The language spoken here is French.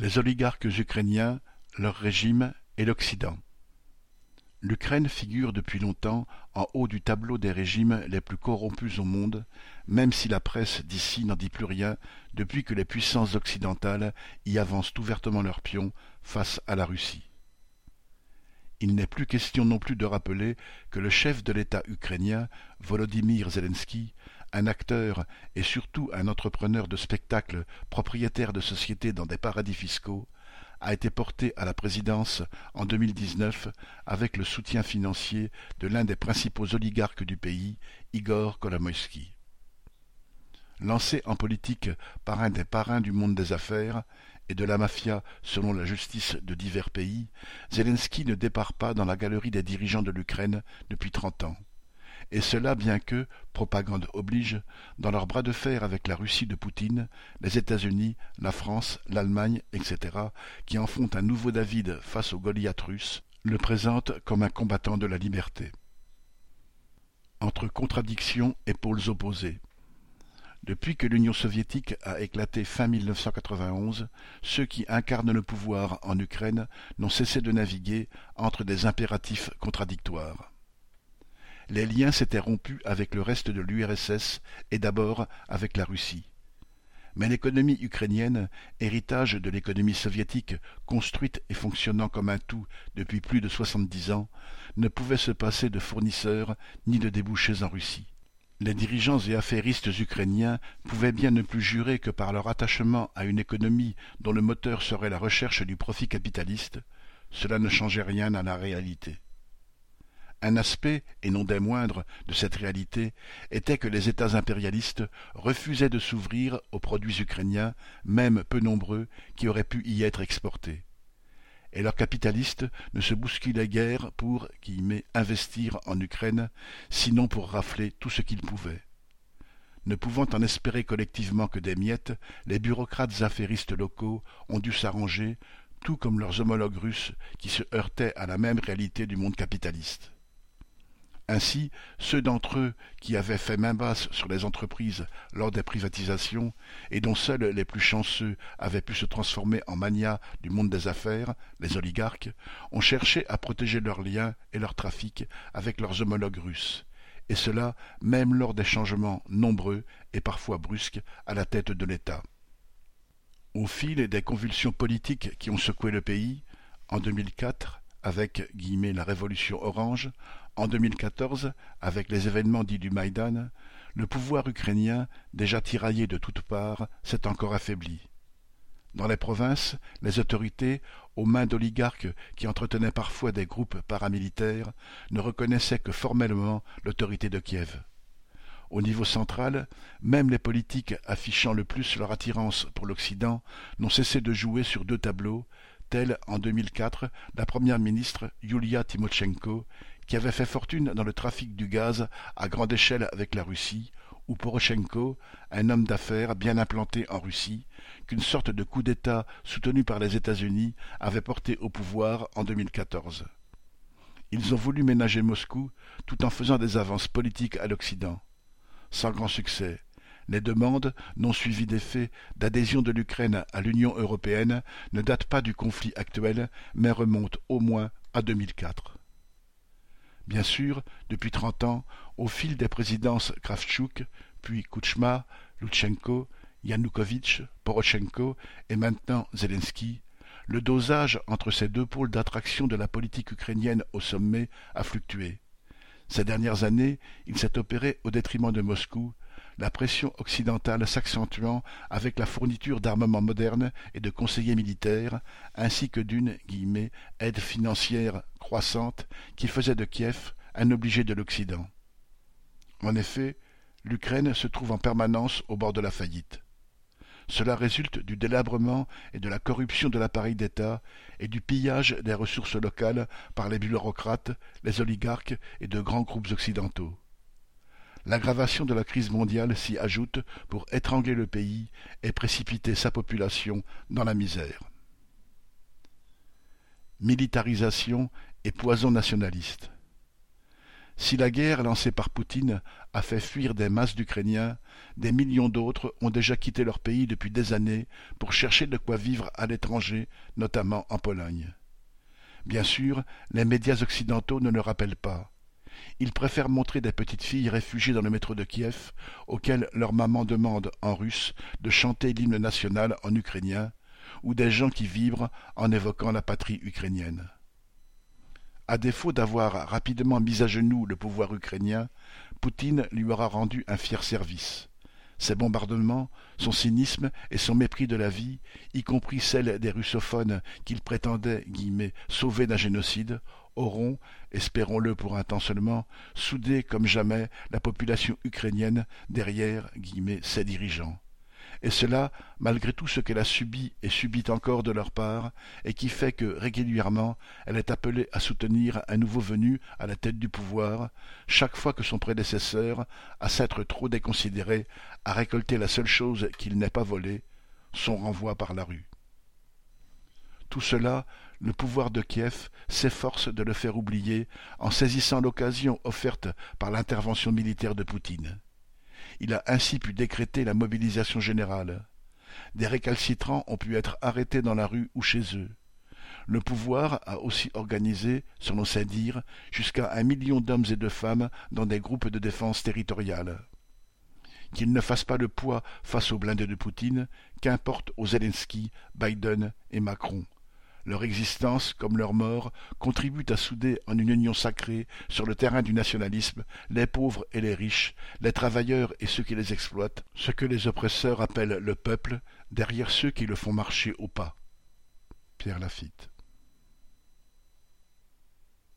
Les oligarques ukrainiens, leur régime et l'Occident. L'Ukraine figure depuis longtemps en haut du tableau des régimes les plus corrompus au monde, même si la presse d'ici n'en dit plus rien depuis que les puissances occidentales y avancent ouvertement leurs pions face à la Russie. Il n'est plus question non plus de rappeler que le chef de l'État ukrainien, Volodymyr Zelensky, un acteur et surtout un entrepreneur de spectacle propriétaire de sociétés dans des paradis fiscaux, a été porté à la présidence en 2019 avec le soutien financier de l'un des principaux oligarques du pays, Igor Kolomoïski. Lancé en politique par un des parrains du monde des affaires et de la mafia selon la justice de divers pays, Zelensky ne départ pas dans la galerie des dirigeants de l'Ukraine depuis trente ans et cela bien que, propagande oblige, dans leur bras de fer avec la Russie de Poutine, les États-Unis, la France, l'Allemagne, etc., qui en font un nouveau David face au Goliath russe, le présentent comme un combattant de la liberté. Entre contradictions et pôles opposés. Depuis que l'Union soviétique a éclaté fin 1991, ceux qui incarnent le pouvoir en Ukraine n'ont cessé de naviguer entre des impératifs contradictoires les liens s'étaient rompus avec le reste de l'URSS et d'abord avec la Russie. Mais l'économie ukrainienne, héritage de l'économie soviétique construite et fonctionnant comme un tout depuis plus de soixante-dix ans, ne pouvait se passer de fournisseurs ni de débouchés en Russie. Les dirigeants et affairistes ukrainiens pouvaient bien ne plus jurer que par leur attachement à une économie dont le moteur serait la recherche du profit capitaliste, cela ne changeait rien à la réalité. Un aspect, et non des moindres, de cette réalité était que les États impérialistes refusaient de s'ouvrir aux produits ukrainiens, même peu nombreux, qui auraient pu y être exportés. Et leurs capitalistes ne se bousculaient guère pour investir en Ukraine, sinon pour rafler tout ce qu'ils pouvaient. Ne pouvant en espérer collectivement que des miettes, les bureaucrates affairistes locaux ont dû s'arranger, tout comme leurs homologues russes qui se heurtaient à la même réalité du monde capitaliste. Ainsi, ceux d'entre eux qui avaient fait main basse sur les entreprises lors des privatisations, et dont seuls les plus chanceux avaient pu se transformer en mania du monde des affaires, les oligarques, ont cherché à protéger leurs liens et leurs trafics avec leurs homologues russes, et cela même lors des changements nombreux et parfois brusques à la tête de l'État. Au fil des convulsions politiques qui ont secoué le pays, en 2004, avec la révolution orange, en 2014, avec les événements dits du Maïdan, le pouvoir ukrainien, déjà tiraillé de toutes parts, s'est encore affaibli. Dans les provinces, les autorités, aux mains d'oligarques qui entretenaient parfois des groupes paramilitaires, ne reconnaissaient que formellement l'autorité de Kiev. Au niveau central, même les politiques affichant le plus leur attirance pour l'Occident n'ont cessé de jouer sur deux tableaux, tels en 2004 la première ministre Yulia Tymoshenko qui avait fait fortune dans le trafic du gaz à grande échelle avec la Russie, ou Poroshenko, un homme d'affaires bien implanté en Russie, qu'une sorte de coup d'État soutenu par les États-Unis avait porté au pouvoir en 2014. Ils ont voulu ménager Moscou tout en faisant des avances politiques à l'Occident. Sans grand succès, les demandes, non suivies d'effet, d'adhésion de l'Ukraine à l'Union européenne ne datent pas du conflit actuel, mais remontent au moins à 2004. Bien sûr, depuis trente ans, au fil des présidences Kravchuk, puis Kouchma, Loutchenko, Yanukovych, Poroshenko et maintenant Zelensky, le dosage entre ces deux pôles d'attraction de la politique ukrainienne au sommet a fluctué. Ces dernières années, il s'est opéré au détriment de Moscou, la pression occidentale s'accentuant avec la fourniture d'armements modernes et de conseillers militaires, ainsi que d'une aide financière croissante qui faisait de Kiev un obligé de l'Occident. En effet, l'Ukraine se trouve en permanence au bord de la faillite. Cela résulte du délabrement et de la corruption de l'appareil d'État et du pillage des ressources locales par les bureaucrates, les oligarques et de grands groupes occidentaux. L'aggravation de la crise mondiale s'y ajoute pour étrangler le pays et précipiter sa population dans la misère. Militarisation et poison nationaliste. Si la guerre lancée par Poutine a fait fuir des masses d'Ukrainiens, des millions d'autres ont déjà quitté leur pays depuis des années pour chercher de quoi vivre à l'étranger, notamment en Pologne. Bien sûr, les médias occidentaux ne le rappellent pas. Ils préfèrent montrer des petites filles réfugiées dans le métro de Kiev, auxquelles leur maman demande en russe de chanter l'hymne national en ukrainien, ou des gens qui vibrent en évoquant la patrie ukrainienne. À défaut d'avoir rapidement mis à genoux le pouvoir ukrainien, Poutine lui aura rendu un fier service. Ses bombardements, son cynisme et son mépris de la vie, y compris celle des russophones qu'il prétendait sauver d'un génocide, auront, espérons-le pour un temps seulement, soudé comme jamais la population ukrainienne derrière ses dirigeants et cela malgré tout ce qu'elle a subi et subit encore de leur part, et qui fait que régulièrement elle est appelée à soutenir un nouveau venu à la tête du pouvoir, chaque fois que son prédécesseur, à s'être trop déconsidéré, a récolté la seule chose qu'il n'ait pas volée, son renvoi par la rue. Tout cela, le pouvoir de Kiev s'efforce de le faire oublier en saisissant l'occasion offerte par l'intervention militaire de Poutine. Il a ainsi pu décréter la mobilisation générale. Des récalcitrants ont pu être arrêtés dans la rue ou chez eux. Le pouvoir a aussi organisé, selon ses dires, jusqu'à un million d'hommes et de femmes dans des groupes de défense territoriale. Qu'ils ne fassent pas le poids face aux blindés de Poutine, qu'importe aux Zelensky, Biden et Macron. Leur existence, comme leur mort, contribuent à souder en une union sacrée, sur le terrain du nationalisme, les pauvres et les riches, les travailleurs et ceux qui les exploitent, ce que les oppresseurs appellent le peuple, derrière ceux qui le font marcher au pas. Pierre Lafitte.